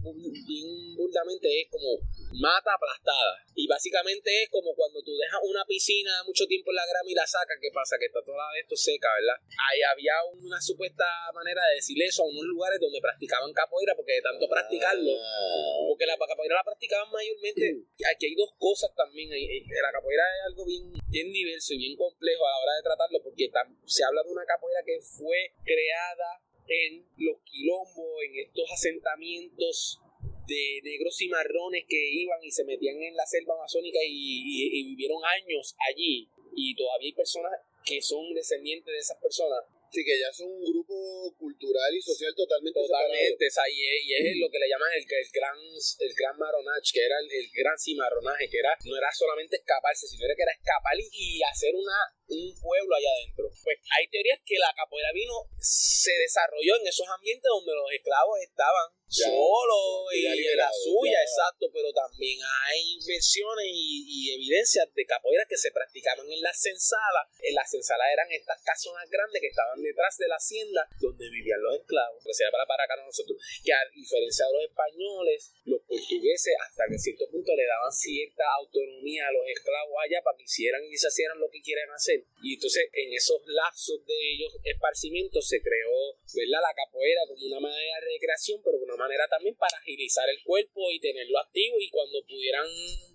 bien burdamente, es como mata aplastada. Y básicamente es como cuando tú dejas una piscina mucho tiempo en la grama y la sacas, ¿qué pasa? Que está toda esto seca, ¿verdad? Ahí había una supuesta manera de decirle eso a unos lugares donde practicaban capoeira, porque de tanto practicarlo, ah. porque la capoeira la practicaban mayormente. Aquí hay dos cosas también. La capoeira es algo bien, bien diverso y bien complejo a la hora de tratarlo, porque se habla de una capoeira que fue creada en los quilombos, en estos asentamientos de negros cimarrones que iban y se metían en la selva amazónica y vivieron años allí. Y todavía hay personas que son descendientes de esas personas Sí, que ya son un grupo cultural y social totalmente Totalmente, o sea, y, es, lo que le llaman el, el gran el gran maronage, que era el, gran cimarronaje, que era no era solamente escaparse, sino era que era escapar y hacer una un pueblo allá adentro. Pues hay teorías que la capoeira vino se desarrolló en esos ambientes donde los esclavos estaban solos y en la suya, exacto, pero también hay versiones y, evidencias de capoeira que se practicaban en las sensalas. En las sensalas eran estas casonas grandes que estaban detrás de la hacienda donde vivían los esclavos, que se para para acá nosotros, que a diferencia de los españoles, los portugueses hasta que cierto punto le daban cierta autonomía a los esclavos allá para que hicieran y se hicieran lo que quieren hacer y entonces en esos lapsos de ellos esparcimientos se creó ¿verdad? la capoeira como una manera de recreación, pero una manera también para agilizar el cuerpo y tenerlo activo y cuando pudieran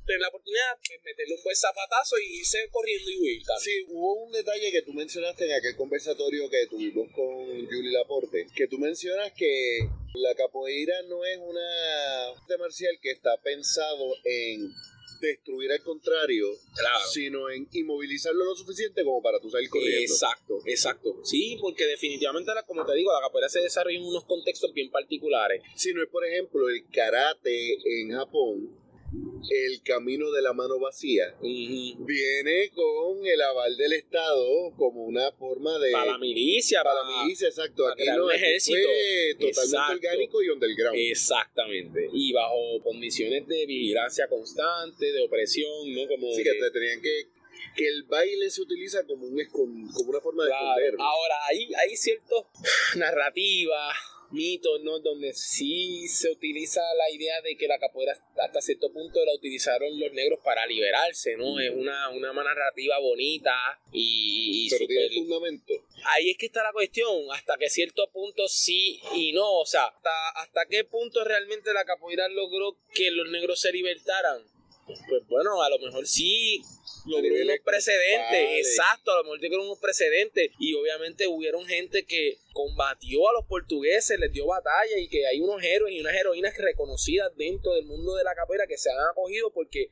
tener la oportunidad, pues meterle un buen zapatazo y irse corriendo y huir. Sí, hubo un detalle que tú mencionaste en aquel conversatorio que tuvimos con Julie Laporte, que tú mencionas que la capoeira no es una arte marcial que está pensado en destruir al contrario, sino en inmovilizarlo lo suficiente como para tú salir corriendo. Exacto, exacto. Sí, porque definitivamente, como te digo, la capoeira se desarrolla en unos contextos bien particulares. Si no es, por ejemplo, el karate en Japón, el camino de la mano vacía viene con el aval del Estado como una forma de para la milicia para, la milicia exacto. aquí no ejército. totalmente orgánico y underground. Exactamente. Y bajo condiciones de vigilancia constante de opresión no como sí que te tenían que que el baile se utiliza como un como una forma de esconder. Ahora hay hay ciertas narrativas mitos, ¿no? Donde sí se utiliza la idea de que la capoeira hasta cierto punto la utilizaron los negros para liberarse, ¿no? Es una, una narrativa bonita y... Pero tiene fundamento. Ahí es que está la cuestión, hasta que cierto punto sí y no, o sea, hasta, hasta qué punto realmente la capoeira logró que los negros se libertaran. Pues bueno, a lo mejor sí logró unos precedentes, exacto, a lo mejor logró unos precedentes y obviamente hubieron gente que combatió a los portugueses, les dio batalla y que hay unos héroes y unas heroínas reconocidas dentro del mundo de la capoeira que se han acogido porque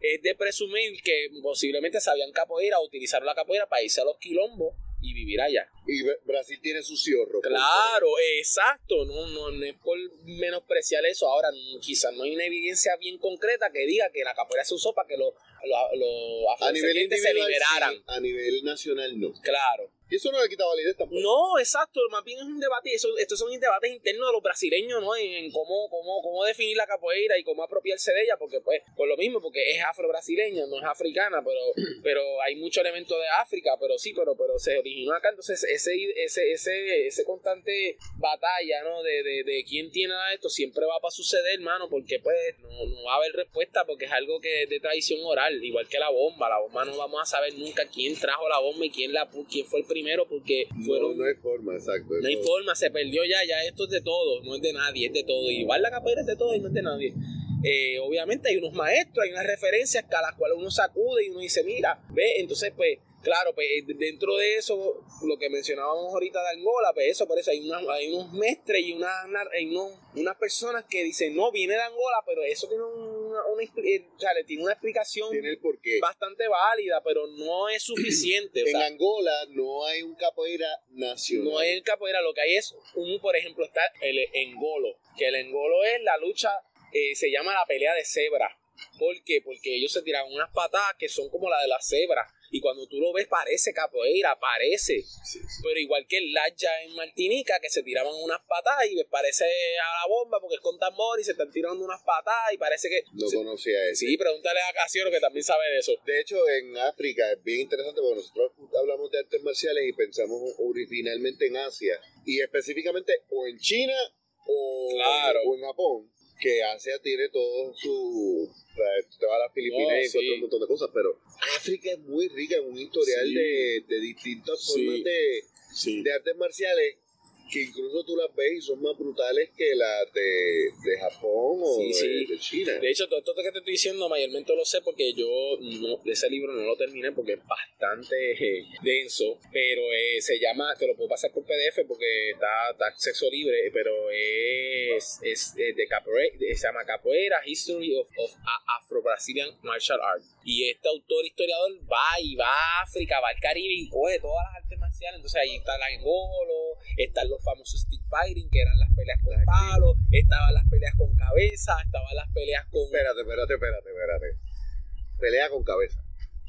es de presumir que posiblemente sabían capoeira, utilizaron la capoeira para irse a los quilombos y vivir allá. Y Brasil tiene su ciorro. Claro, exacto, no, no, es por menospreciar eso. Ahora, quizás no hay una evidencia bien concreta que diga que la capoeira se usó para que los lo, a nivel se liberaran. a nivel nacional no. Claro. Y eso no le quita validez tampoco. No, exacto, más bien es un debate, eso, estos son debates internos de los brasileños, ¿no? En, cómo, cómo, cómo definir la capoeira y cómo apropiarse de ella, porque pues, por lo mismo, porque es afro-brasileña, no es africana, pero, pero hay mucho elemento de África, pero sí, pero, pero se originó acá, entonces ese, ese, ese, ese constante batalla, ¿no? De, de, de quién tiene esto siempre va para suceder, hermano, porque pues no, no va a haber respuesta, porque es algo que es de tradición oral, igual que la bomba, la bomba no vamos a saber nunca quién trajo la bomba y quién, la, quién fue el primero porque fueron... No, hay forma, exacto. No hay forma, se perdió ya, ya esto es de todo, no es de nadie, es de todo. Igual la capoeira es de todo y no es de nadie. Eh, obviamente hay unos maestros, hay unas referencias a las cuales uno sacude y uno dice, mira, ve, entonces pues Claro, pues eh, dentro de eso, lo que mencionábamos ahorita de Angola, pues eso, por eso hay, hay unos mestres y una, hay unas personas que dicen, no, viene de Angola, pero eso tiene una, eh, o sea, tiene una explicación bastante válida, pero no es suficiente. en Angola no hay un capoeira nacional. No hay un capoeira, lo que hay es un, por ejemplo, está el engolo, que el engolo es la lucha, eh, se llama la pelea de cebra. ¿Por qué? Porque ellos se tiran unas patadas que son como la de la cebra y cuando tú lo ves, parece capoeira, parece. Pero igual que el Laja en Martinica, que se tiraban unas patadas y parece a la bomba porque es con tambor y se están tirando unas patadas y parece que. No conocía eso. Sí, pregúntale a Casiero que también sabe de eso. De hecho, en África es bien interesante porque nosotros hablamos de artes marciales y pensamos originalmente en Asia y específicamente o en China o, o en Japón que Asia tiene todo su te vas a las Filipinas y un montón de cosas, pero África es muy rica en un historial de, de, distintas formas de, de, artes marciales que incluso tú las ves y son más brutales que las de, de Japón o de, China. De hecho, todo esto que te estoy diciendo mayormente lo sé porque yo no, ese libro no lo terminé porque es bastante eh, denso, pero eh, se llama, te lo puedo pasar por PDF porque está, está acceso libre, pero es, es, de capoeira, se llama Capoeira History of, of Afro-Brazilian Martial Arts. Y este autor historiador va y va a África, va al Caribe y coge todas las artes marciales. Entonces ahí está la engolo, están los famosos stick fighting, que eran las peleas con palos, estaban las peleas con cabeza, estaban las peleas con. Espérate, espérate, espérate, espérate. Pelea con cabeza.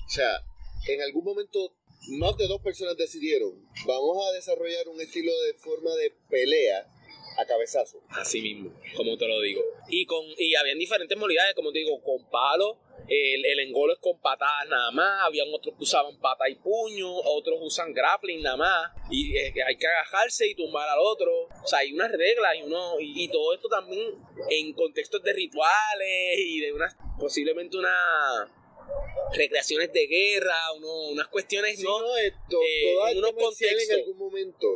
O sea, en algún momento más de dos personas decidieron, vamos a desarrollar un estilo de forma de pelea a cabezazo. Así mismo, como te lo digo. Y con y habían diferentes modalidades, como te digo, con palos, el, el engolo es con patadas nada más, habían otros que usaban pata y puño, otros usan grappling nada más, y hay que agajarse y tumbar al otro. O sea, hay unas reglas y uno, y, todo esto también en contextos de rituales y de unas, posiblemente una recreaciones de guerra, unas cuestiones, ¿no? no esto, eh, en unos contextos. en algún momento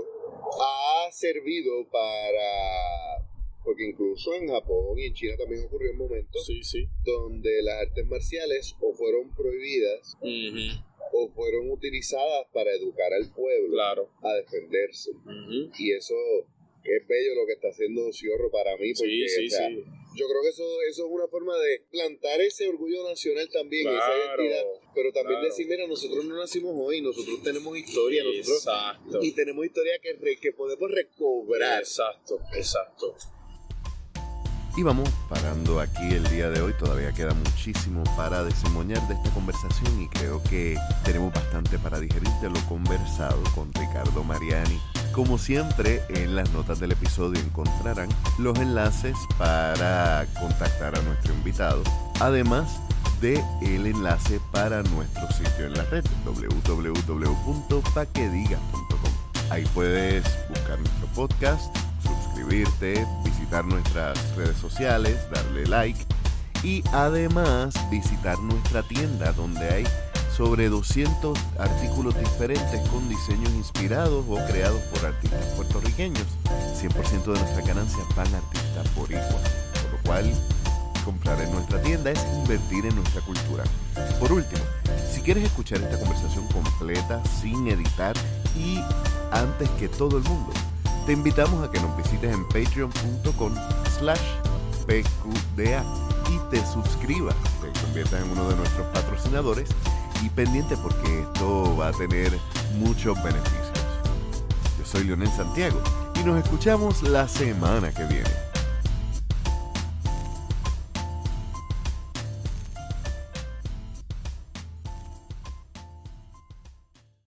ha servido para porque incluso en Japón y en China también ocurrió un momento donde las artes marciales o fueron prohibidas o fueron utilizadas para educar al pueblo a defenderse. Y eso es bello lo que está haciendo Ciorro para mí, porque yo creo que eso, eso es una forma de plantar ese orgullo nacional también, esa identidad, pero también decir, mira, nosotros no nacimos hoy, nosotros tenemos historia, nosotros, y tenemos historia que, que podemos recobrar. Exacto, exacto. Y vamos parando aquí el día de hoy, todavía queda muchísimo para desemboñar de esta conversación y creo que tenemos bastante para digerir de lo conversado con Ricardo Mariani. Como siempre, en las notas del episodio encontrarán los enlaces para contactar a nuestro invitado, además de el enlace para nuestro sitio en la red www.paquediga.com. Ahí puedes buscar nuestro podcast suscribirte, visitar nuestras redes sociales, darle like y además visitar nuestra tienda donde hay sobre 200 artículos diferentes con diseños inspirados o creados por artistas puertorriqueños. 100% de nuestras ganancias van a artistas por igual, por lo cual comprar en nuestra tienda es invertir en nuestra cultura. Por último, si quieres escuchar esta conversación completa, sin editar y antes que todo el mundo, te invitamos a que nos visites en patreon.com slash pqda y te suscribas, te conviertas en uno de nuestros patrocinadores y pendiente porque esto va a tener muchos beneficios. Yo soy Leonel Santiago y nos escuchamos la semana que viene.